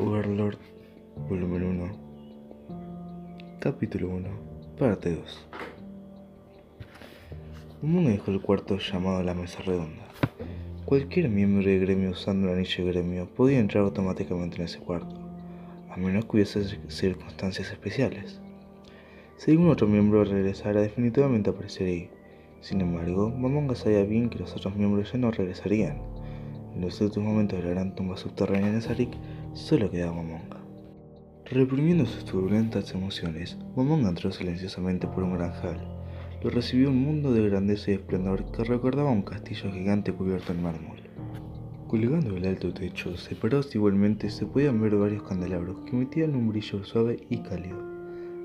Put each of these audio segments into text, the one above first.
Overlord, volumen 1, capítulo 1, parte 2. Momonga dejó el cuarto llamado la mesa redonda. Cualquier miembro del gremio usando el anillo de gremio podía entrar automáticamente en ese cuarto, a menos que hubiese circunstancias especiales. Si algún otro miembro regresara, definitivamente aparecería. Sin embargo, Momonga sabía bien que los otros miembros ya no regresarían. En los últimos momentos de la gran tumba subterránea de Nazarik, solo quedaba Momonga. Reprimiendo sus turbulentas emociones, Momonga entró silenciosamente por un gran hall. Lo recibió un mundo de grandeza y esplendor que recordaba un castillo gigante cubierto en mármol. Colgando del alto techo, separados igualmente, se podían ver varios candelabros que emitían un brillo suave y cálido.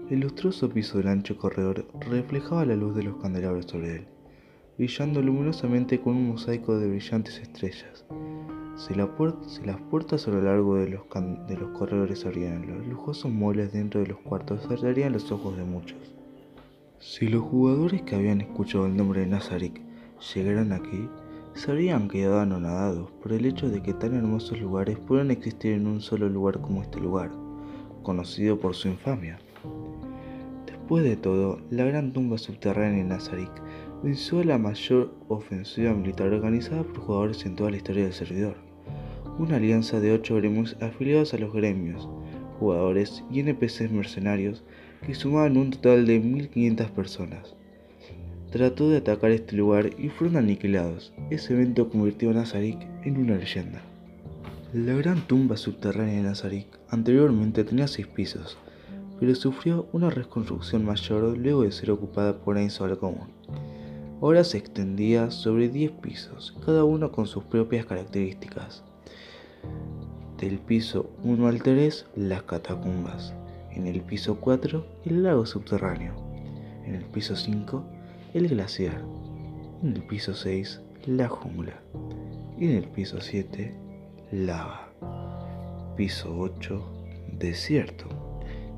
El lustroso piso del ancho corredor reflejaba la luz de los candelabros sobre él, brillando luminosamente con un mosaico de brillantes estrellas. Si, las puertas a lo largo de los, de los corredores se los lujosos muebles dentro de los cuartos cerrarían los ojos de muchos. Si los jugadores que habían escuchado el nombre de Nazarik llegaran aquí, se habrían quedado anonadados por el hecho de que tan hermosos lugares puedan existir en un solo lugar como este lugar, conocido por su infamia. Después de todo, la gran tumba subterránea de Nazarik venció la mayor ofensiva militar organizada por jugadores en toda la historia del servidor una alianza de ocho gremios afiliados a los gremios, jugadores y NPCs mercenarios que sumaban un total de 1500 personas. Trató de atacar este lugar y fueron aniquilados. Ese evento convirtió a Nazarik en una leyenda. La gran tumba subterránea de Nazarik anteriormente tenía seis pisos, pero sufrió una reconstrucción mayor luego de ser ocupada por Ainz Común. Ahora se extendía sobre 10 pisos, cada uno con sus propias características. Del piso 1 al 3, las catacumbas. En el piso 4, el lago subterráneo. En el piso 5, el glaciar. En el piso 6, la jungla. Y en el piso 7, lava. Piso 8, desierto.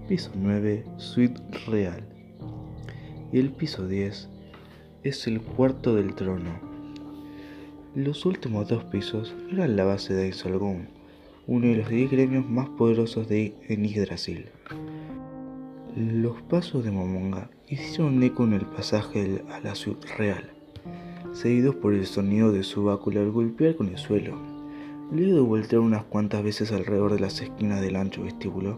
Piso 9, suite real. Y el piso 10 es el cuarto del trono. Los últimos dos pisos eran la base de Isolgón uno de los 10 gremios más poderosos de Yggdrasil. Los pasos de Momonga hicieron eco en el pasaje a la ciudad real, seguidos por el sonido de su bácula al golpear con el suelo. Luego de voltear unas cuantas veces alrededor de las esquinas del ancho vestíbulo,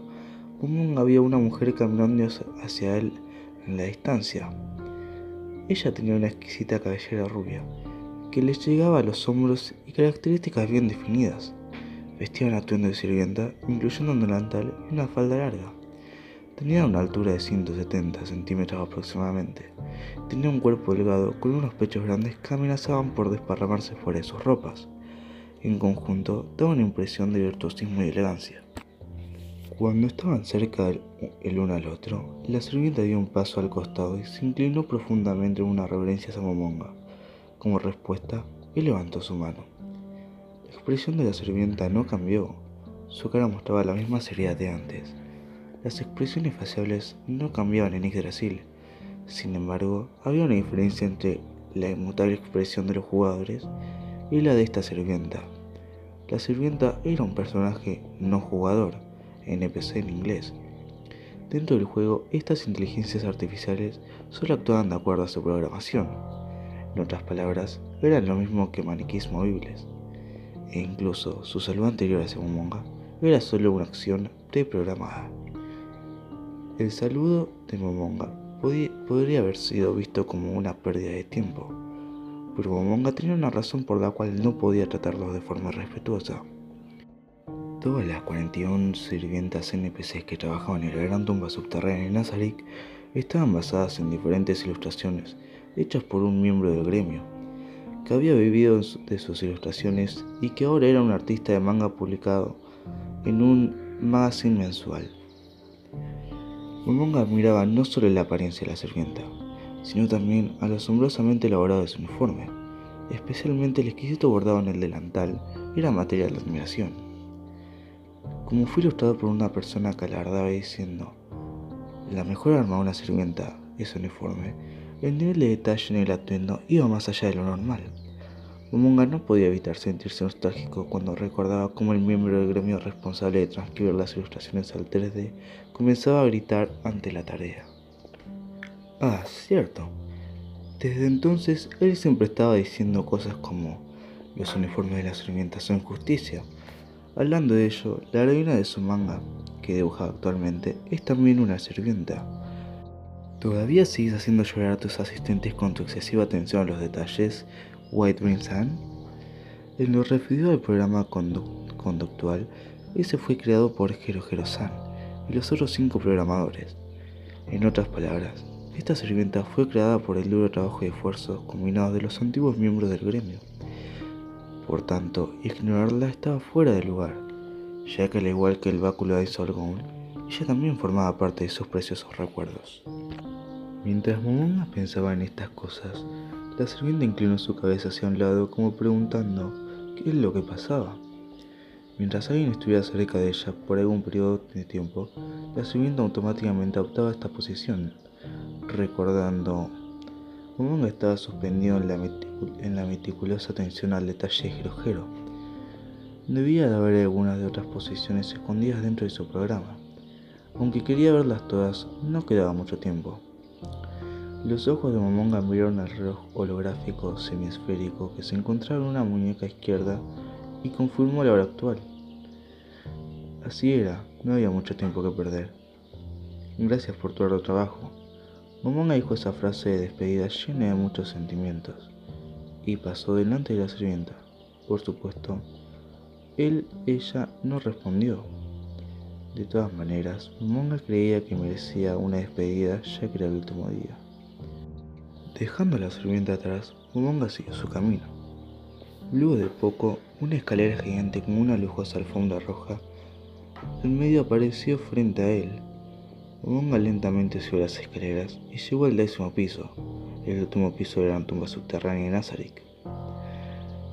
Momonga vio una mujer caminando hacia él en la distancia. Ella tenía una exquisita cabellera rubia, que le llegaba a los hombros y características bien definidas. Vestía un atuendo de sirvienta, incluyendo un delantal y una falda larga. Tenía una altura de 170 centímetros aproximadamente. Tenía un cuerpo delgado con unos pechos grandes que amenazaban por desparramarse fuera de sus ropas. En conjunto, daba una impresión de virtuosismo y elegancia. Cuando estaban cerca el uno al otro, la sirvienta dio un paso al costado y se inclinó profundamente en una reverencia a Momonga. Como respuesta, él levantó su mano. La expresión de la sirvienta no cambió. Su cara mostraba la misma seriedad de antes. Las expresiones faciales no cambiaban en Yggdrasil. Sin embargo, había una diferencia entre la inmutable expresión de los jugadores y la de esta sirvienta. La sirvienta era un personaje no jugador, NPC en inglés. Dentro del juego, estas inteligencias artificiales solo actuaban de acuerdo a su programación. En otras palabras, eran lo mismo que maniquís movibles e incluso su saludo anterior hacia Momonga era solo una acción preprogramada. El saludo de Momonga podría haber sido visto como una pérdida de tiempo, pero Momonga tenía una razón por la cual no podía tratarlo de forma respetuosa. Todas las 41 sirvientas NPCs que trabajaban en la gran tumba subterránea de Nazarik estaban basadas en diferentes ilustraciones hechas por un miembro del gremio que había vivido de sus ilustraciones y que ahora era un artista de manga publicado en un magazine mensual. Momonga admiraba no solo la apariencia de la sirvienta, sino también al asombrosamente elaborado de su uniforme, especialmente el exquisito bordado en el delantal era material de admiración. Como fue ilustrado por una persona que alardaba diciendo, la mejor arma de una sirvienta es uniforme, el nivel de detalle en el atuendo iba más allá de lo normal. Momonga no podía evitar sentirse nostálgico cuando recordaba cómo el miembro del gremio responsable de transcribir las ilustraciones al 3D comenzaba a gritar ante la tarea. Ah, cierto. Desde entonces él siempre estaba diciendo cosas como los uniformes de las sirvientas son justicia. Hablando de ello, la heroína de su manga, que dibuja actualmente, es también una sirvienta. ¿Todavía sigues haciendo llorar a tus asistentes con tu excesiva atención a los detalles, White Sun? En lo referido al programa conductual, ese fue creado por Hero San y los otros cinco programadores. En otras palabras, esta sirvienta fue creada por el duro trabajo y esfuerzo combinado de los antiguos miembros del gremio. Por tanto, ignorarla estaba fuera de lugar, ya que al igual que el báculo de Solgon, ella también formaba parte de sus preciosos recuerdos. Mientras Momonga pensaba en estas cosas, la sirvienta inclinó su cabeza hacia un lado como preguntando qué es lo que pasaba. Mientras alguien estuviera cerca de ella por algún periodo de tiempo, la sirvienta automáticamente adoptaba esta posición, recordando. Momonga estaba suspendido en la, meticulosa atención al detalle jerojero. Debía de haber algunas de otras posiciones escondidas dentro de su programa. Aunque quería verlas todas, no quedaba mucho tiempo. Los ojos de Momonga miraron al reloj holográfico semiesférico que se encontraba en una muñeca izquierda y confirmó la hora actual. Así era, no había mucho tiempo que perder. Gracias por tu arduo trabajo. Momonga dijo esa frase de despedida llena de muchos sentimientos y pasó delante de la sirvienta. Por supuesto, él, ella no respondió. De todas maneras, Momonga creía que merecía una despedida ya que era el último día. Dejando a la sirvienta atrás, Momonga siguió su camino. Luego de poco, una escalera gigante con una lujosa alfombra roja en medio apareció frente a él. Momonga lentamente subió las escaleras y llegó al décimo piso, el último piso de la tumba subterránea de Nazarick.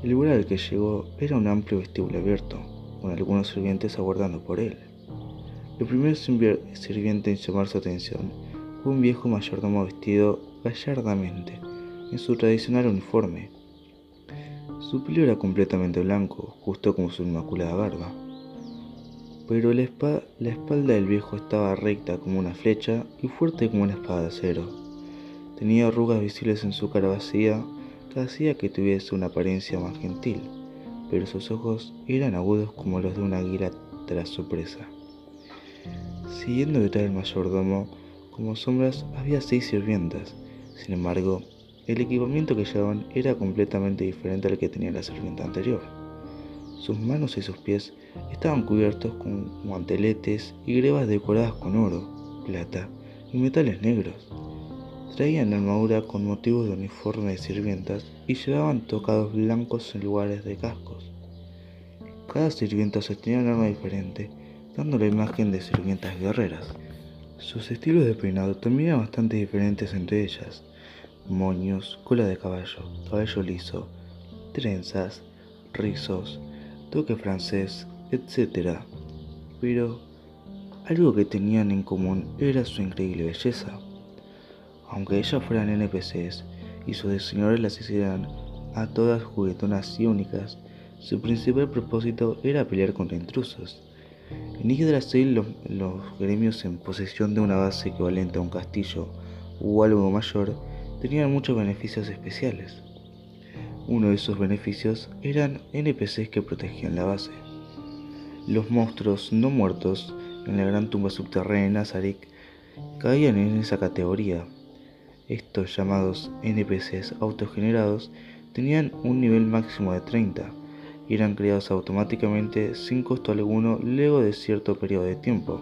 El lugar al que llegó era un amplio vestíbulo abierto, con algunos sirvientes aguardando por él. El primer sirviente en llamar su atención fue un viejo mayordomo vestido gallardamente en su tradicional uniforme. Su pelo era completamente blanco, justo como su inmaculada barba. Pero la, espalda del viejo estaba recta como una flecha y fuerte como una espada de acero. Tenía arrugas visibles en su cara vacía que hacía que tuviese una apariencia más gentil, pero sus ojos eran agudos como los de una águila tras su presa. Siguiendo detrás del mayordomo, como sombras había seis sirvientas, sin embargo, el equipamiento que llevaban era completamente diferente al que tenía la sirvienta anterior. Sus manos y sus pies estaban cubiertos con guanteletes y grebas decoradas con oro, plata y metales negros. Traían armadura con motivos de uniforme de sirvientas y llevaban tocados blancos en lugares de cascos. Cada sirvienta sostenía un arma diferente, dando la imagen de sirvientas guerreras. Sus estilos de peinado también eran bastante diferentes entre ellas. Moños, cola de caballo, cabello liso, trenzas, rizos, toque francés, etc. Pero algo que tenían en común era su increíble belleza. Aunque ellas fueran NPCs y sus diseñadores las hicieran a todas juguetonas y únicas, su principal propósito era pelear contra intrusos. En Yggdrasil los, gremios en posesión de una base equivalente a un castillo o algo mayor tenían muchos beneficios especiales. Uno de esos beneficios eran NPCs que protegían la base. Los monstruos no muertos en la gran tumba subterránea de Nazarick caían en esa categoría. Estos llamados NPCs autogenerados tenían un nivel máximo de 30 y eran creados automáticamente sin costo alguno luego de cierto periodo de tiempo.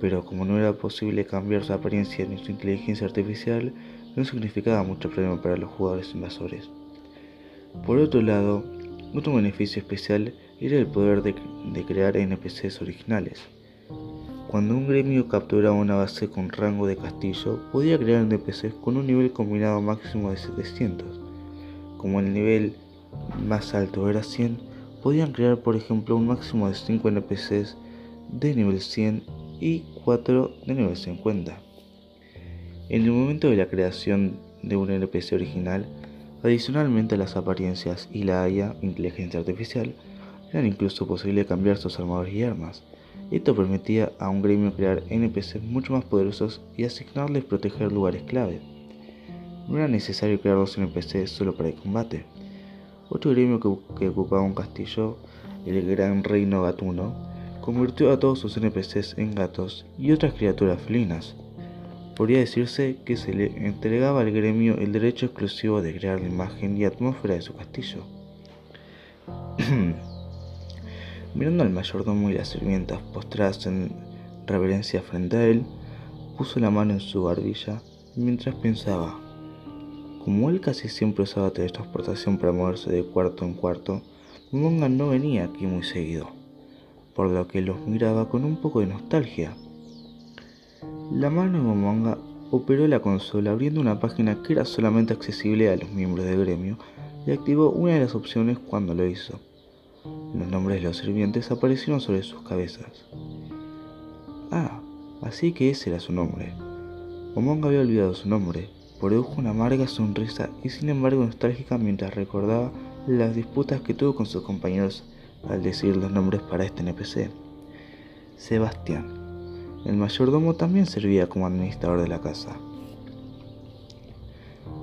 Pero como no era posible cambiar su apariencia ni su inteligencia artificial, no significaba mucho problema para los jugadores invasores. Por otro lado, otro beneficio especial era el poder de, de, crear NPCs originales. Cuando un gremio capturaba una base con rango de castillo, podía crear NPCs con un nivel combinado máximo de 700. Como el nivel más alto era 100, podían crear por ejemplo un máximo de 5 NPCs de nivel 100 y 4 de nivel 50. En el momento de la creación de un NPC original, Adicionalmente a las apariencias y la IA, inteligencia artificial, era incluso posible cambiar sus armadores y armas. Esto permitía a un gremio crear NPCs mucho más poderosos y asignarles proteger lugares clave. No era necesario crear dos NPCs solo para el combate. Otro gremio que, ocupaba un castillo, el Gran Reino Gatuno, convirtió a todos sus NPCs en gatos y otras criaturas felinas. Podría decirse que se le entregaba al gremio el derecho exclusivo de crear la imagen y atmósfera de su castillo. Mirando al mayordomo y las sirvientas postradas en reverencia frente a él, puso la mano en su barbilla mientras pensaba. Como él casi siempre usaba teletransportación para moverse de cuarto en cuarto, Momonga no venía aquí muy seguido, por lo que los miraba con un poco de nostalgia. La mano de Momonga operó la consola abriendo una página que era solamente accesible a los miembros del gremio y activó una de las opciones cuando lo hizo. Los nombres de los sirvientes aparecieron sobre sus cabezas. Ah, así que ese era su nombre. Omonga había olvidado su nombre, produjo una amarga sonrisa y sin embargo nostálgica mientras recordaba las disputas que tuvo con sus compañeros al decir los nombres para este NPC. Sebastián. El mayordomo también servía como administrador de la casa.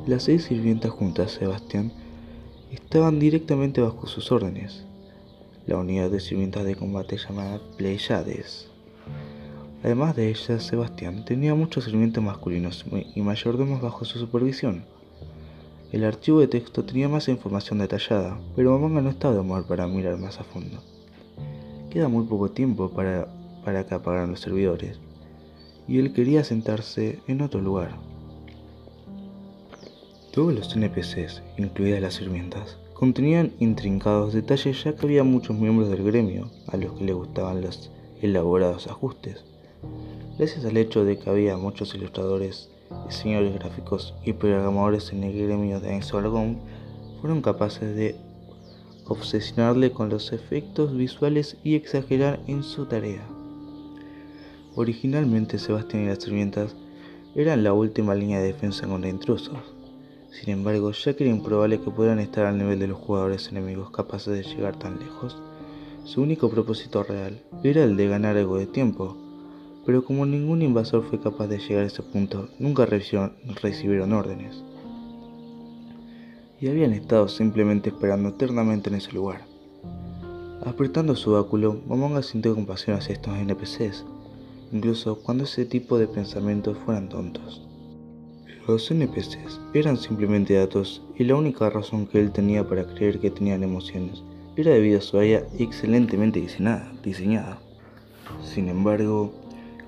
Las seis sirvientas juntas a Sebastián estaban directamente bajo sus órdenes la unidad de sirvientas de combate llamada Pleiades. Además de ellas, Sebastián tenía muchos sirvientes masculinos y mayordomos bajo su supervisión. El archivo de texto tenía más información detallada, pero Mamanga no estaba de humor para mirar más a fondo. Queda muy poco tiempo para, para que apagaran los servidores, y él quería sentarse en otro lugar. Todos los NPCs, incluidas las sirvientas, contenían intrincados detalles ya que había muchos miembros del gremio a los que les gustaban los elaborados ajustes. Gracias al hecho de que había muchos ilustradores, diseñadores gráficos y programadores en el gremio de Ensorgon, fueron capaces de obsesionarle con los efectos visuales y exagerar en su tarea. Originalmente Sebastián y las sirvientas eran la última línea de defensa contra intrusos, sin embargo, ya que era improbable que pudieran estar al nivel de los jugadores enemigos capaces de llegar tan lejos, su único propósito real era el de ganar algo de tiempo, pero como ningún invasor fue capaz de llegar a ese punto, nunca recibieron órdenes. Y habían estado simplemente esperando eternamente en ese lugar. Apretando su báculo, Momonga sintió compasión hacia estos NPCs, incluso cuando ese tipo de pensamientos fueran tontos. Los NPCs eran simplemente datos y la única razón que él tenía para creer que tenían emociones era debido a su área excelentemente diseñada. Sin embargo,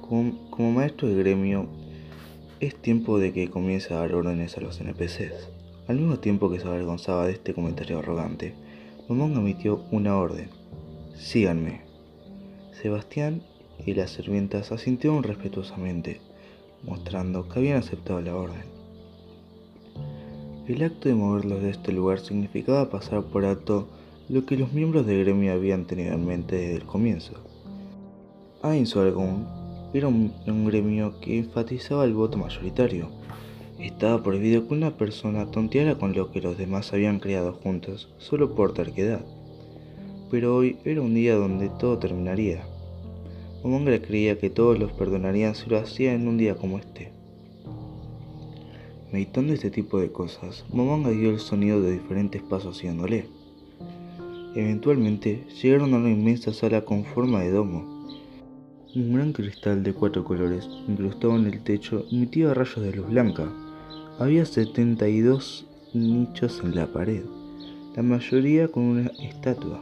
como, maestro de gremio, es tiempo de que comience a dar órdenes a los NPCs. Al mismo tiempo que se avergonzaba de este comentario arrogante, Momón emitió una orden. Síganme. Sebastián y las sirvientas asintieron respetuosamente mostrando que habían aceptado la orden. El acto de moverlos de este lugar significaba pasar por alto lo que los miembros del gremio habían tenido en mente desde el comienzo. Ainsorgun era un, gremio que enfatizaba el voto mayoritario. Estaba prohibido que una persona tonteara con lo que los demás habían creado juntos solo por terquedad. Pero hoy era un día donde todo terminaría. Momonga creía que todos los perdonarían si lo hacía en un día como este. Meditando este tipo de cosas, Momonga dio el sonido de diferentes pasos siguiéndole. Eventualmente llegaron a una inmensa sala con forma de domo. Un gran cristal de cuatro colores, incrustado en el techo, emitía rayos de luz blanca. Había 72 nichos en la pared, la mayoría con una estatua.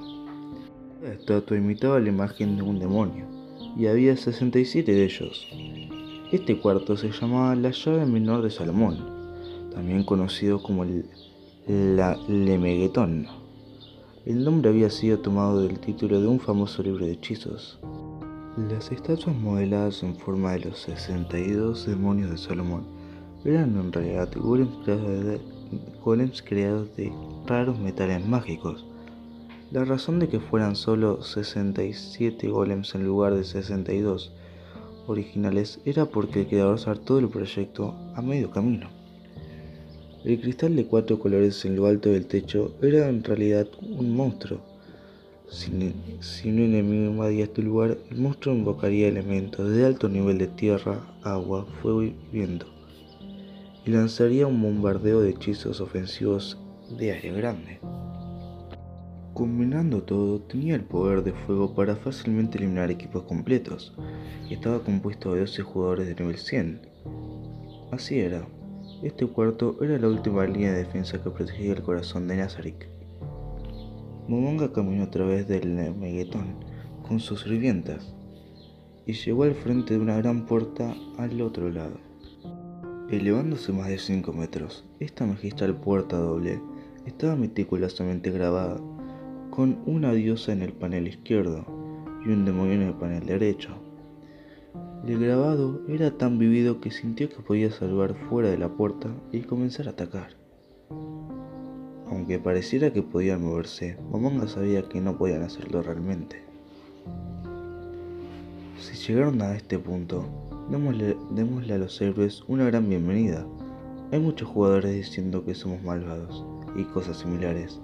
La estatua imitaba la imagen de un demonio y había 67 de ellos. Este cuarto se llamaba la llave menor de Salomón, también conocido como el la Lemeguetón. El nombre había sido tomado del título de un famoso libro de hechizos. Las estatuas modeladas en forma de los 62 demonios de Salomón eran en realidad golems creados de, de raros metales mágicos la razón de que fueran solo 67 golems en lugar de 62 originales era porque el creador saltó del proyecto a medio camino. El cristal de cuatro colores en lo alto del techo era en realidad un monstruo. Si, un enemigo invadía este lugar, el monstruo invocaría elementos de alto nivel de tierra, agua, fuego y viento, y lanzaría un bombardeo de hechizos ofensivos de área grande. Combinando todo, tenía el poder de fuego para fácilmente eliminar equipos completos, y estaba compuesto de 12 jugadores de nivel 100. Así era, este cuarto era la última línea de defensa que protegía el corazón de Nazarick. Momonga caminó a través del Meguetón con sus sirvientas y llegó al frente de una gran puerta al otro lado. Elevándose más de 5 metros, esta magistral puerta doble estaba meticulosamente grabada con una diosa en el panel izquierdo y un demonio en el panel derecho. El grabado era tan vivido que sintió que podía salvar fuera de la puerta y comenzar a atacar. Aunque pareciera que podían moverse, Momonga sabía que no podían hacerlo realmente. Si llegaron a este punto, démosle, a los héroes una gran bienvenida. Hay muchos jugadores diciendo que somos malvados y cosas similares,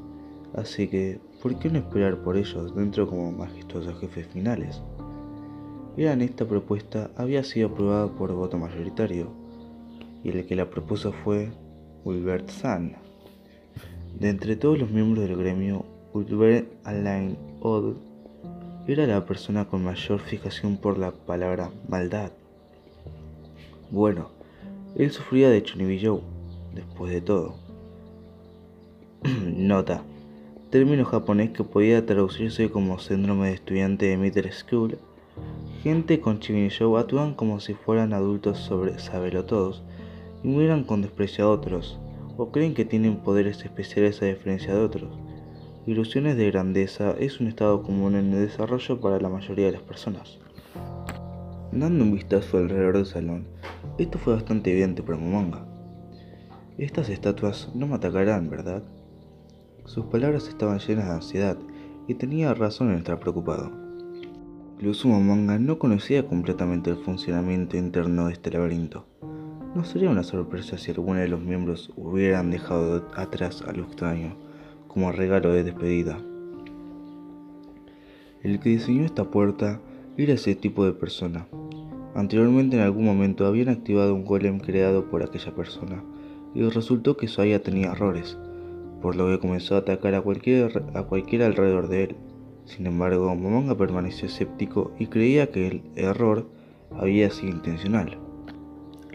así que ¿por qué no esperar por ellos dentro como majestuosos jefes finales? Eran esta propuesta había sido aprobada por voto mayoritario, y el que la propuso fue Wilbert Zahn. De entre todos los miembros del gremio, Wilbert Alain Odd era la persona con mayor fijación por la palabra maldad. Bueno, él sufría de Chunibillou, después de todo. Nota término japonés que podía traducirse como síndrome de estudiante de middle school. Gente con Show actúan como si fueran adultos sobre todos y miran con desprecio a otros, o creen que tienen poderes especiales a diferencia de otros. Ilusiones de grandeza es un estado común en el desarrollo para la mayoría de las personas. Dando un vistazo alrededor del salón, esto fue bastante evidente para Momonga. Estas estatuas no me atacarán, ¿verdad? Sus palabras estaban llenas de ansiedad y tenía razón en estar preocupado. Incluso Momonga no conocía completamente el funcionamiento interno de este laberinto. No sería una sorpresa si alguno de los miembros hubieran dejado atrás a lo extraño como regalo de despedida. El que diseñó esta puerta era ese tipo de persona. Anteriormente en algún momento habían activado un golem creado por aquella persona y resultó que Saya tenía errores por lo que comenzó a atacar a cualquier, a cualquiera alrededor de él. Sin embargo, Momonga permaneció escéptico y creía que el error había sido intencional.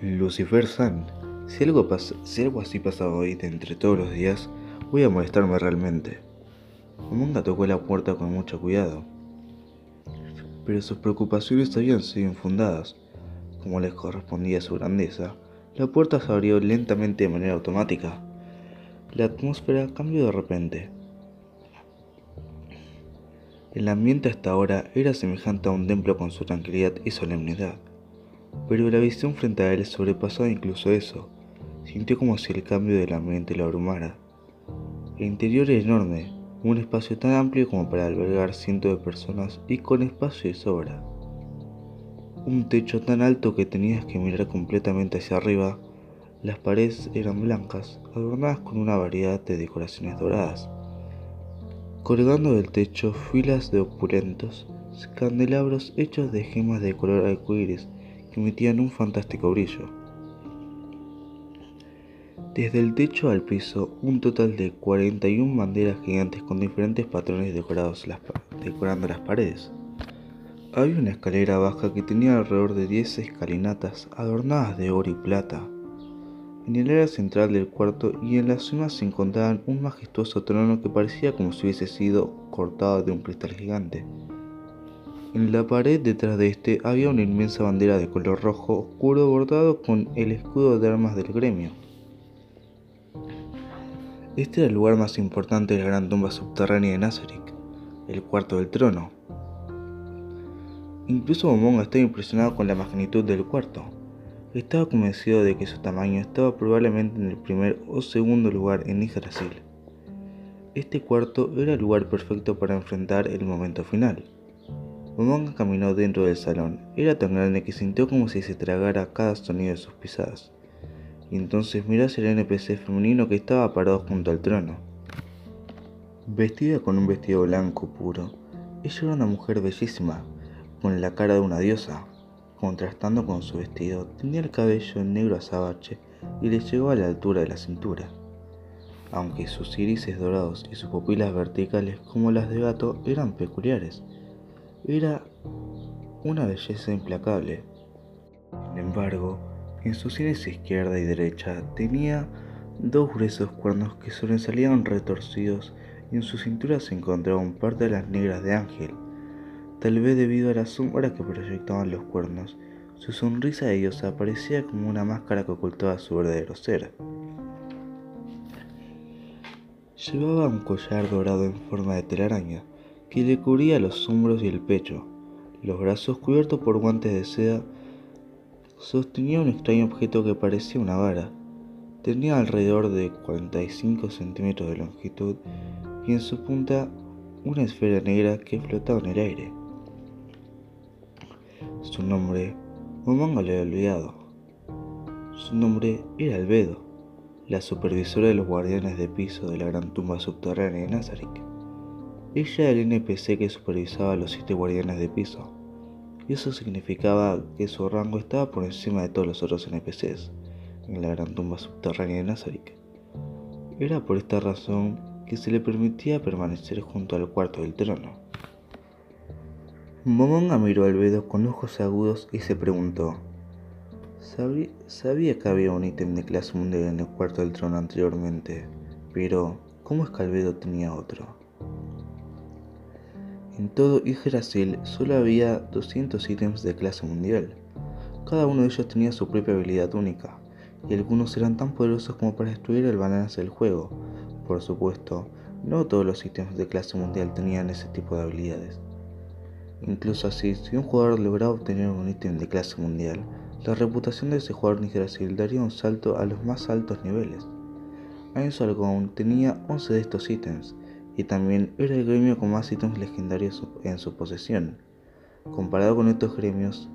Lucifer San, si algo, si algo así pasaba hoy de entre todos los días, voy a molestarme realmente. Momonga tocó la puerta con mucho cuidado, pero sus preocupaciones habían sido infundadas. Como les correspondía a su grandeza, la puerta se abrió lentamente de manera automática. La atmósfera cambió de repente. El ambiente hasta ahora era semejante a un templo con su tranquilidad y solemnidad, pero la visión frente a él sobrepasaba incluso eso. Sintió como si el cambio del ambiente lo abrumara. El interior era enorme, un espacio tan amplio como para albergar cientos de personas y con espacio de sobra. Un techo tan alto que tenías que mirar completamente hacia arriba las paredes eran blancas, adornadas con una variedad de decoraciones doradas. Colgando del techo filas de opulentos candelabros hechos de gemas de color arcoíris emitían un fantástico brillo. Desde el techo al piso, un total de 41 banderas gigantes con diferentes patrones decorados decorando las paredes. Había una escalera baja que tenía alrededor de 10 escalinatas adornadas de oro y plata, en el área central del cuarto y en la cima se encontraban un majestuoso trono que parecía como si hubiese sido cortado de un cristal gigante. En la pared detrás de este había una inmensa bandera de color rojo oscuro bordado con el escudo de armas del gremio. Este era el lugar más importante de la gran tumba subterránea de Nazarick, el cuarto del trono. Incluso Momonga estaba impresionado con la magnitud del cuarto. Estaba convencido de que su tamaño estaba probablemente en el primer o segundo lugar en Yggdrasil. Este cuarto era el lugar perfecto para enfrentar el momento final. Momonga caminó dentro del salón. Era tan grande que sintió como si se tragara cada sonido de sus pisadas. y entonces miró hacia el NPC femenino que estaba parado junto al trono. Vestida con un vestido blanco puro, ella era una mujer bellísima, con la cara de una diosa. Contrastando con su vestido, tenía el cabello negro azabache y le llegó a la altura de la cintura. Aunque sus irises dorados y sus pupilas verticales como las de gato eran peculiares, era una belleza implacable. Sin embargo, en sus sienes izquierda y derecha tenía dos gruesos cuernos que sobresalían retorcidos y en su cintura se encontraba un par de alas negras de ángel. Tal vez debido a la sombra que proyectaban los cuernos, su sonrisa de diosa parecía como una máscara que ocultaba su verdadero ser. Llevaba un collar dorado en forma de telaraña que le cubría los hombros y el pecho. Los brazos cubiertos por guantes de seda sostenía un extraño objeto que parecía una vara. Tenía alrededor de 45 centímetros de longitud y en su punta una esfera negra que flotaba en el aire. Su nombre, Momonga lo había olvidado. Su nombre era Albedo, la supervisora de los guardianes de piso de la gran tumba subterránea de Nazarick. Ella era el NPC que supervisaba a los siete guardianes de piso y eso significaba que su rango estaba por encima de todos los otros NPCs en la gran tumba subterránea de Nazarick. Era por esta razón que se le permitía permanecer junto al cuarto del trono. Momonga miró al Bedo con ojos agudos y se preguntó, sabía, sabía que había un ítem de clase mundial en el cuarto del trono anteriormente, pero ¿cómo es que Albedo tenía otro? En todo Yggdrasil solo había 200 ítems de clase mundial. Cada uno de ellos tenía su propia habilidad única, y algunos eran tan poderosos como para destruir el balance del juego. Por supuesto, no todos los ítems de clase mundial tenían ese tipo de habilidades. Incluso así, si un jugador lograba obtener un ítem de clase mundial, la reputación de ese jugador Yggdrasil daría un salto a los más altos niveles. Ainz Algon tenía 11 de estos ítems, y también era el gremio con más ítems legendarios en su posesión. Comparado con estos gremios,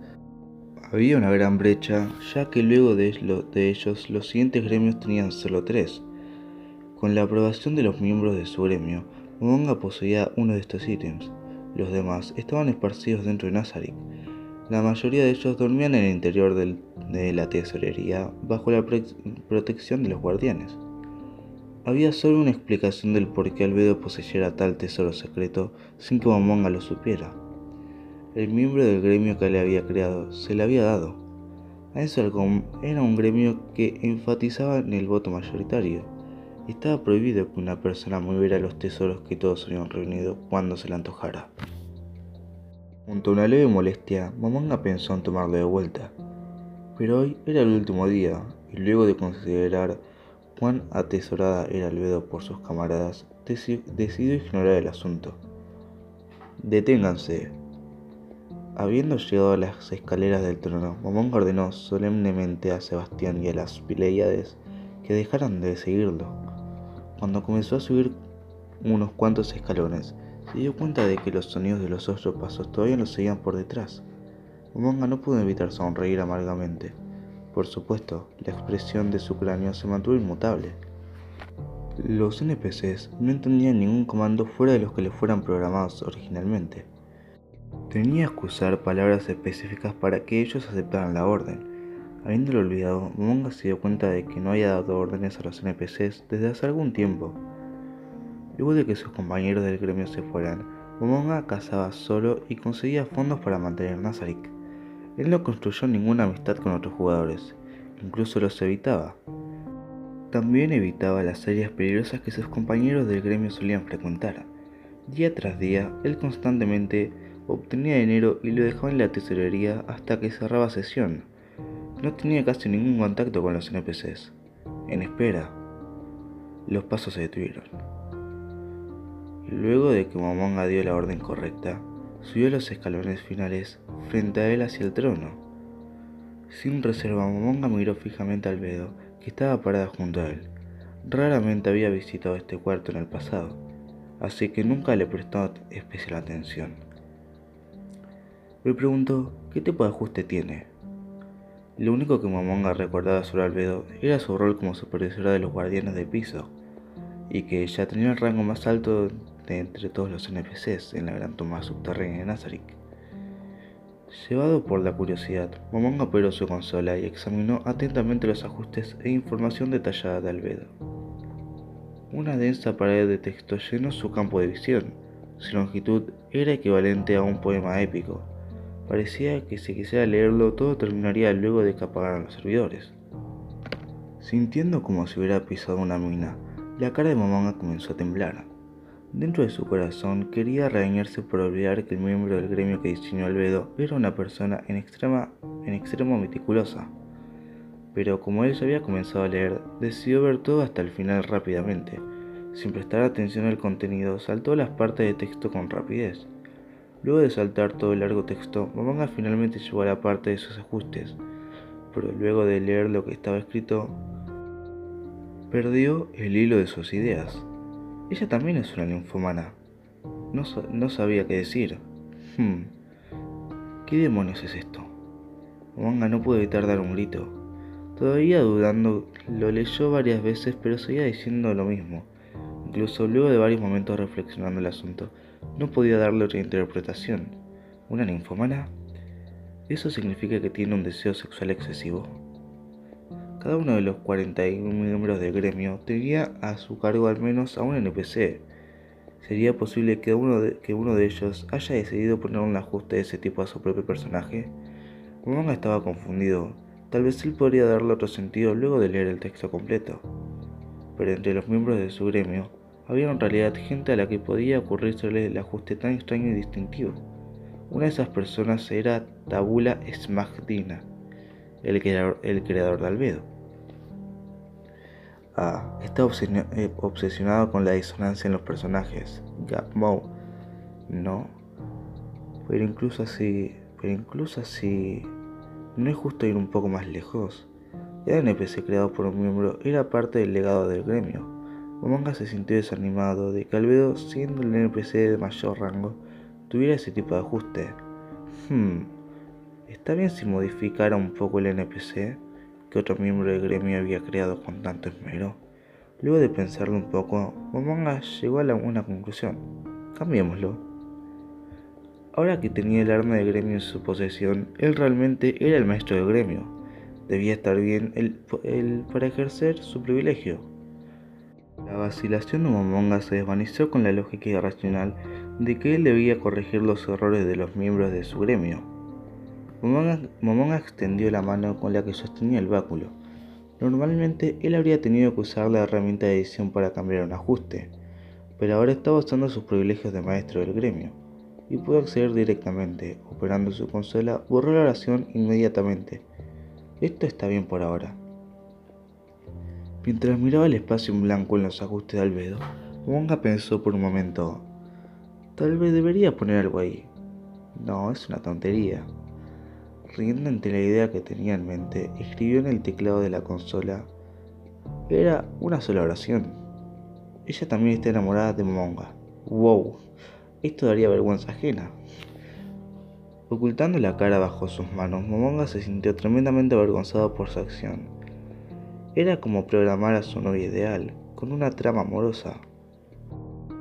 había una gran brecha, ya que luego de, ellos los siguientes gremios tenían solo tres. Con la aprobación de los miembros de su gremio, Momonga poseía uno de estos ítems. Los demás estaban esparcidos dentro de Nazarick. La mayoría de ellos dormían en el interior de la tesorería bajo la protección de los guardianes. Había solo una explicación del por qué Albedo poseyera tal tesoro secreto sin que Momonga lo supiera. El miembro del gremio que le había creado se le había dado. Ainsalcom era un gremio que enfatizaba en el voto mayoritario. Estaba prohibido que una persona moviera los tesoros que todos habían reunido cuando se le antojara. Junto a una leve molestia, Momonga pensó en tomarlo de vuelta. Pero hoy era el último día, y luego de considerar cuán atesorada era Albedo por sus camaradas, decidió ignorar el asunto. Deténganse. Habiendo llegado a las escaleras del trono, Momón ordenó solemnemente a Sebastián y a las Pileiades que dejaran de seguirlo. Cuando comenzó a subir unos cuantos escalones, se dio cuenta de que los sonidos de los otros pasos todavía lo seguían por detrás. Momonga no pudo evitar sonreír amargamente. Por supuesto, la expresión de su cráneo se mantuvo inmutable. Los NPCs no entendían ningún comando fuera de los que le fueran programados originalmente. Tenía que usar palabras específicas para que ellos aceptaran la orden. Habiéndolo olvidado, Momonga se dio cuenta de que no había dado órdenes a los NPCs desde hace algún tiempo. Luego de que sus compañeros del gremio se fueran, Momonga cazaba solo y conseguía fondos para mantener Nazarick. Él no construyó ninguna amistad con otros jugadores, incluso los evitaba. También evitaba las áreas peligrosas que sus compañeros del gremio solían frecuentar. Día tras día, él constantemente obtenía dinero y lo dejaba en la tesorería hasta que cerraba sesión. No tenía casi ningún contacto con los NPCs. En espera, los pasos se detuvieron. Luego de que Momonga dio la orden correcta, subió los escalones finales frente a él hacia el trono. Sin reserva, Momonga miró fijamente al Bedo, que estaba parada junto a él. Raramente había visitado este cuarto en el pasado, así que nunca le prestó especial atención. Le preguntó qué tipo de ajuste tiene. Lo único que Momonga recordaba sobre Albedo era su rol como supervisora de los guardianes de piso, y que ella tenía el rango más alto de entre todos los NPCs en la gran toma subterránea de Nazarick. Llevado por la curiosidad, Momonga operó su consola y examinó atentamente los ajustes e información detallada de Albedo. Una densa pared de texto llenó su campo de visión. Su longitud era equivalente a un poema épico. Parecía que si quisiera leerlo todo terminaría luego de que apagaran los servidores. Sintiendo como si hubiera pisado una mina, la cara de Momonga comenzó a temblar. Dentro de su corazón quería regañarse por olvidar que el miembro del gremio que diseñó Albedo era una persona en, extrema, en extremo meticulosa. Pero como él ya había comenzado a leer, decidió ver todo hasta el final rápidamente. Sin prestar atención al contenido, saltó las partes de texto con rapidez. Luego de saltar todo el largo texto, Mamanga finalmente llegó a la parte de sus ajustes, pero luego de leer lo que estaba escrito, perdió el hilo de sus ideas. Ella también es una ninfomana. No, no sabía qué decir. Hmm. ¿Qué demonios es esto? Manga no pudo evitar dar un grito. Todavía dudando, lo leyó varias veces, pero seguía diciendo lo mismo. Incluso luego de varios momentos reflexionando el asunto, no podía darle otra interpretación. ¿Una ninfomana? Eso significa que tiene un deseo sexual excesivo. Cada uno de los 41 miembros del gremio tenía a su cargo al menos a un NPC. ¿Sería posible que uno de, que uno de ellos haya decidido poner un ajuste de ese tipo a su propio personaje? Momonga estaba confundido. Tal vez él podría darle otro sentido luego de leer el texto completo. Pero entre los miembros de su gremio había en realidad gente a la que podía ocurrírsele el ajuste tan extraño y distintivo. Una de esas personas era Tabula Smagdina, el creador, el creador de Albedo. Ah, está eh, obsesionado con la disonancia en los personajes. Gapmo. No. Pero incluso así. Pero incluso así. No es justo ir un poco más lejos. El NPC creado por un miembro era parte del legado del gremio. Momonga se sintió desanimado de que Albedo, siendo el NPC de mayor rango, tuviera ese tipo de ajuste. Hmm. ¿Está bien si modificara un poco el NPC? Que otro miembro del gremio había creado con tanto esmero. Luego de pensarlo un poco, Momonga llegó a una conclusión. Cambiémoslo. Ahora que tenía el arma de gremio en su posesión, él realmente era el maestro del gremio. Debía estar bien él, para ejercer su privilegio. La vacilación de Momonga se desvaneció con la lógica irracional de que él debía corregir los errores de los miembros de su gremio. Momonga, extendió la mano con la que sostenía el báculo. Normalmente él habría tenido que usar la herramienta de edición para cambiar un ajuste, pero ahora estaba usando sus privilegios de maestro del gremio y pudo acceder directamente. Operando su consola, borró la oración inmediatamente. Esto está bien por ahora. Mientras miraba el espacio en blanco en los ajustes de Albedo, Momonga pensó por un momento, tal vez debería poner algo ahí. No, es una tontería. Riendo ante la idea que tenía en mente, escribió en el teclado de la consola. Era una sola oración. Ella también está enamorada de Momonga. ¡Wow! Esto daría vergüenza ajena. Ocultando la cara bajo sus manos, Momonga se sintió tremendamente avergonzado por su acción. Era como programar a su novia ideal, con una trama amorosa.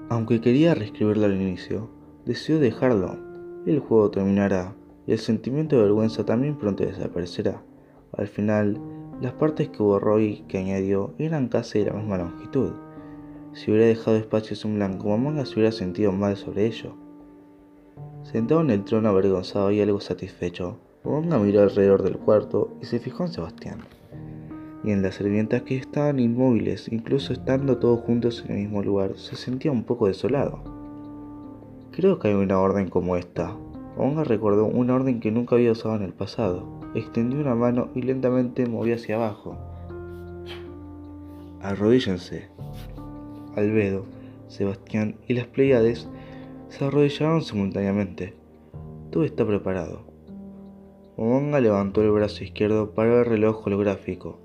Aunque quería reescribirlo al inicio, decidió dejarlo. El juego terminará y el sentimiento de vergüenza también pronto desaparecerá. Al final, las partes que borró y que añadió eran casi de la misma longitud. Si hubiera dejado espacios en blanco, Momonga se hubiera sentido mal sobre ello. Sentado en el trono avergonzado y algo satisfecho, Momonga miró alrededor del cuarto y se fijó en Sebastián. Y en las sirvientas que estaban inmóviles, incluso estando todos juntos en el mismo lugar, se sentía un poco desolado. Creo que hay una orden como esta, Onga recordó una orden que nunca había usado en el pasado. Extendió una mano y lentamente movió hacia abajo. Arrodíllense. Albedo, Sebastián y las Pleiades se arrodillaron simultáneamente. Todo está preparado. Momonga levantó el brazo izquierdo para el reloj holográfico.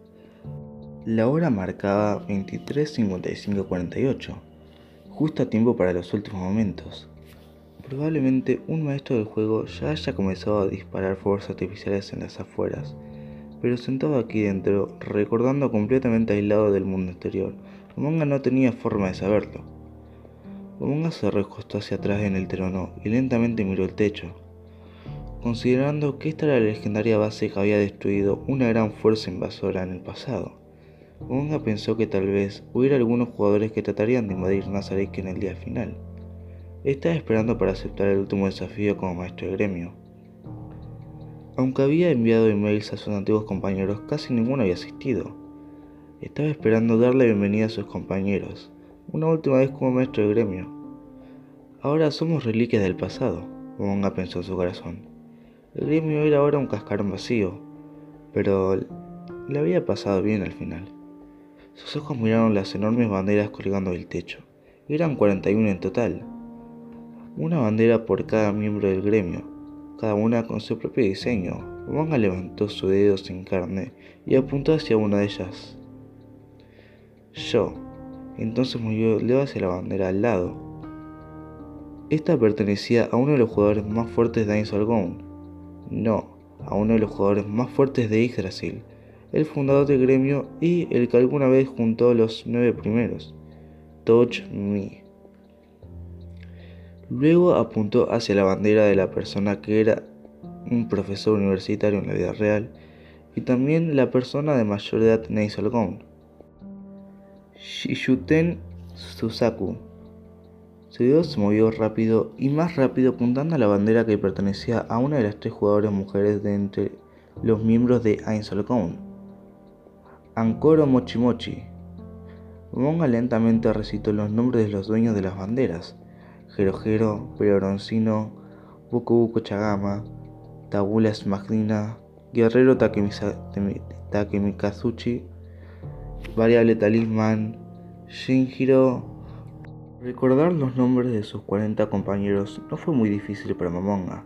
La hora marcaba 23.55.48, justo a tiempo para los últimos momentos. Probablemente un maestro del juego ya haya comenzado a disparar fuerzas artificiales en las afueras, pero sentado aquí dentro, recordando completamente aislado del mundo exterior, Momonga no tenía forma de saberlo. Momonga se recostó hacia atrás en el trono y lentamente miró el techo, considerando que esta era la legendaria base que había destruido una gran fuerza invasora en el pasado. Momonga pensó que tal vez hubiera algunos jugadores que tratarían de invadir Nazarek en el día final. Estaba esperando para aceptar el último desafío como maestro de gremio. Aunque había enviado emails a sus antiguos compañeros, casi ninguno había asistido. Estaba esperando darle bienvenida a sus compañeros, una última vez como maestro de gremio. Ahora somos reliquias del pasado, Monga pensó en su corazón. El gremio era ahora un cascarón vacío, pero le había pasado bien al final. Sus ojos miraron las enormes banderas colgando del techo. Eran 41 en total. Una bandera por cada miembro del gremio, cada una con su propio diseño. Monga levantó su dedo sin carne y apuntó hacia una de ellas. Yo. Entonces movió el dedo hacia la bandera al lado. Esta pertenecía a uno de los jugadores más fuertes de Ainsolgón. No, a uno de los jugadores más fuertes de Yggdrasil, el fundador del gremio y el que alguna vez juntó los nueve primeros. Touch Me. Luego apuntó hacia la bandera de la persona que era un profesor universitario en la vida real y también la persona de mayor edad en Aisolgón. Shishuten Susaku. Su dedo se movió rápido y más rápido apuntando a la bandera que pertenecía a una de las tres jugadoras mujeres de entre los miembros de Ainsolcon. Ankoro Mochimochi. Monga lentamente recitó los nombres de los dueños de las banderas. Jerojero, Peroncino, Buku Buku Chagama, Tabula Smagnina, Guerrero Takemikazuchi, variable talismán, Shinjiro. Recordar los nombres de sus 40 compañeros no fue muy difícil para Momonga.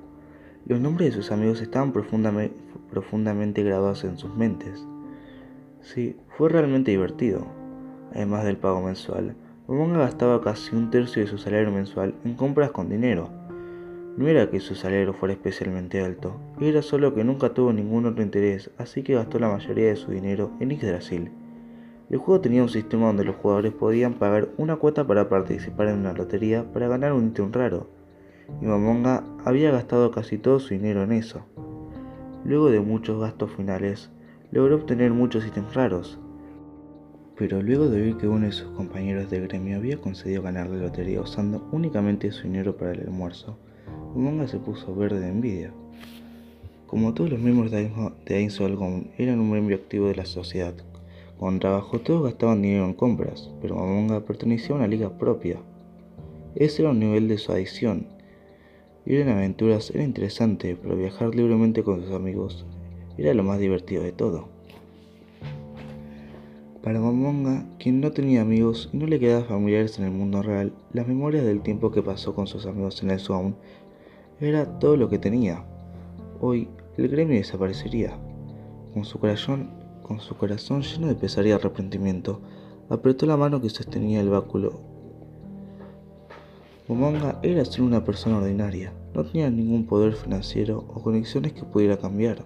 Los nombres de sus amigos estaban profundamente, profundamente grabados en sus mentes. Sí, fue realmente divertido. Además del pago mensual, Momonga gastaba casi un tercio de su salario mensual en compras con dinero. No era que su salario fuera especialmente alto, era solo que nunca tuvo ningún otro interés, así que gastó la mayoría de su dinero en Yggdrasil. El juego tenía un sistema donde los jugadores podían pagar una cuota para participar en una lotería para ganar un ítem raro, y Mamonga había gastado casi todo su dinero en eso. Luego de muchos gastos finales, logró obtener muchos ítems raros. Pero luego de oír que uno de sus compañeros de gremio había conseguido ganar la lotería usando únicamente su dinero para el almuerzo, Mamonga se puso verde de envidia. Como todos los miembros de Ainsolgom eran un miembro activo de la sociedad, con trabajo todos gastaban dinero en compras, pero Mamonga pertenecía a una liga propia. Ese era un nivel de su adicción. Ir en aventuras era interesante, pero viajar libremente con sus amigos era lo más divertido de todo. Para Mamonga, quien no tenía amigos y no le quedaba familiares en el mundo real, las memorias del tiempo que pasó con sus amigos en el Zone era todo lo que tenía. Hoy, el gremio desaparecería. Con su corazón con su corazón lleno de pesar y arrepentimiento, apretó la mano que sostenía el báculo. Momonga era ser una persona ordinaria, no tenía ningún poder financiero o conexiones que pudiera cambiar.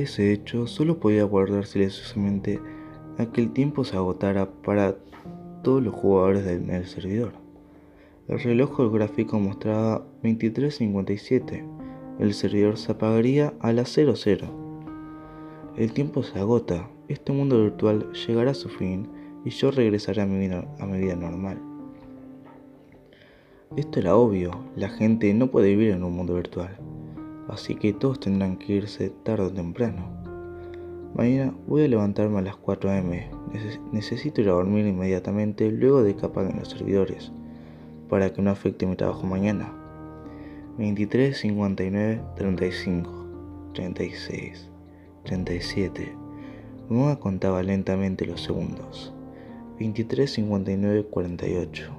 Ese hecho solo podía guardar silenciosamente a que el tiempo se agotara para todos los jugadores del servidor. El reloj holográfico mostraba 23.57. El servidor se apagaría a las 00. El tiempo se agota, este mundo virtual llegará a su fin y yo regresaré a mi vida, a mi vida normal. Esto era obvio, la gente no puede vivir en un mundo virtual, así que todos tendrán que irse tarde o temprano. Mañana voy a levantarme a las 4 am, necesito ir a dormir inmediatamente luego de que apaguen los servidores, para que no afecte mi trabajo mañana. 23, 59, 35, 36. 37. Moa contaba lentamente los segundos. 23, 59, 48.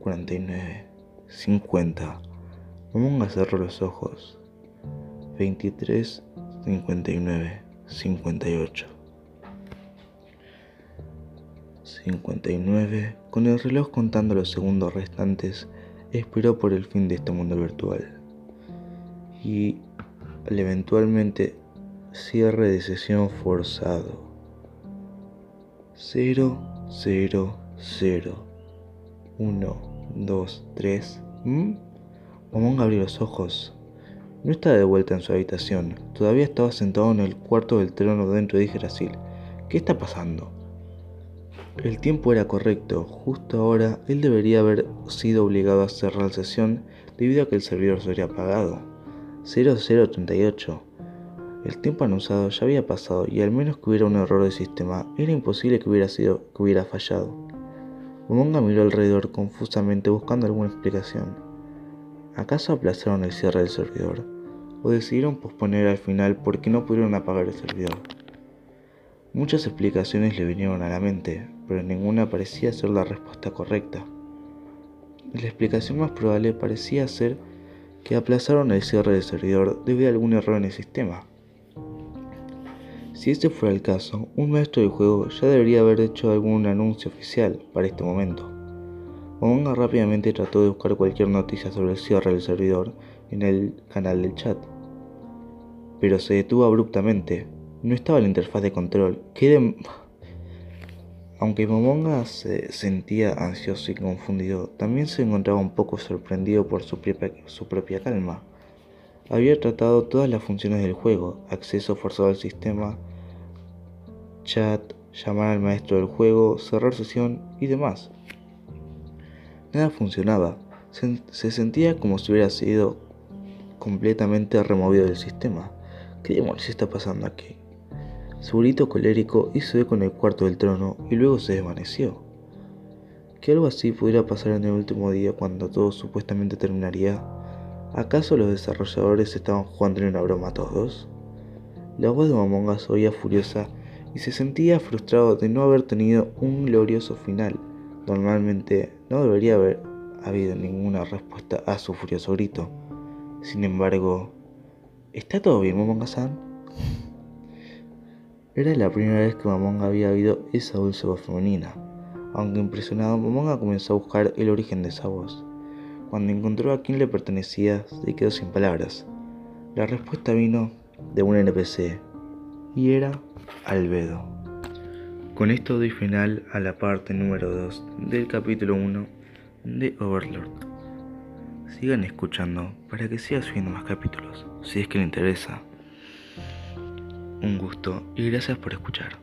49. 50. Momonga cerró los ojos. 23, 59, 58. 59. Con el reloj contando los segundos restantes, esperó por el fin de este mundo virtual. Y al eventualmente Cierre de sesión forzado. 0, 0, 0. 1, 2, 3. ¿Mm? Momón abrió los ojos. No estaba de vuelta en su habitación. Todavía estaba sentado en el cuarto del trono dentro de Yggdrasil. ¿Qué está pasando? El tiempo era correcto. Justo ahora él debería haber sido obligado a cerrar la sesión debido a que el servidor se había apagado. 0038. El tiempo anunciado ya había pasado y al menos que hubiera un error de sistema, era imposible que hubiera, sido, que hubiera fallado. Umonga miró alrededor confusamente buscando alguna explicación. ¿Acaso aplazaron el cierre del servidor? ¿O decidieron posponer al final porque no pudieron apagar el servidor? Muchas explicaciones le vinieron a la mente, pero ninguna parecía ser la respuesta correcta. La explicación más probable parecía ser que aplazaron el cierre del servidor debido a algún error en el sistema. Si este fuera el caso, un maestro del juego ya debería haber hecho algún anuncio oficial para este momento. Omonga rápidamente trató de buscar cualquier noticia sobre el cierre del servidor en el canal del chat, pero se detuvo abruptamente. No estaba la interfaz de control. ¿Qué Aunque Momonga se sentía ansioso y confundido, también se encontraba un poco sorprendido por su propia calma. Había tratado todas las funciones del juego, acceso forzado al sistema, chat, llamar al maestro del juego, cerrar sesión y demás. Nada funcionaba, se, sentía como si hubiera sido completamente removido del sistema. ¿Qué demonios está pasando aquí? Su grito colérico hizo eco en el cuarto del trono y luego se desvaneció. Que algo así pudiera pasar en el último día cuando todo supuestamente terminaría ¿Acaso los desarrolladores estaban jugando en una broma todos? La voz de Mamonga se oía furiosa y se sentía frustrado de no haber tenido un glorioso final. Normalmente no debería haber habido ninguna respuesta a su furioso grito. Sin embargo, ¿está todo bien, Mamonga-san? Era la primera vez que Mamonga había oído esa dulce voz femenina. Aunque impresionado, Mamonga comenzó a buscar el origen de esa voz. Cuando encontró a quién le pertenecía, se quedó sin palabras. La respuesta vino de un NPC y era Albedo. Con esto doy final a la parte número 2 del capítulo 1 de Overlord. Sigan escuchando para que siga subiendo más capítulos, si es que le interesa. Un gusto y gracias por escuchar.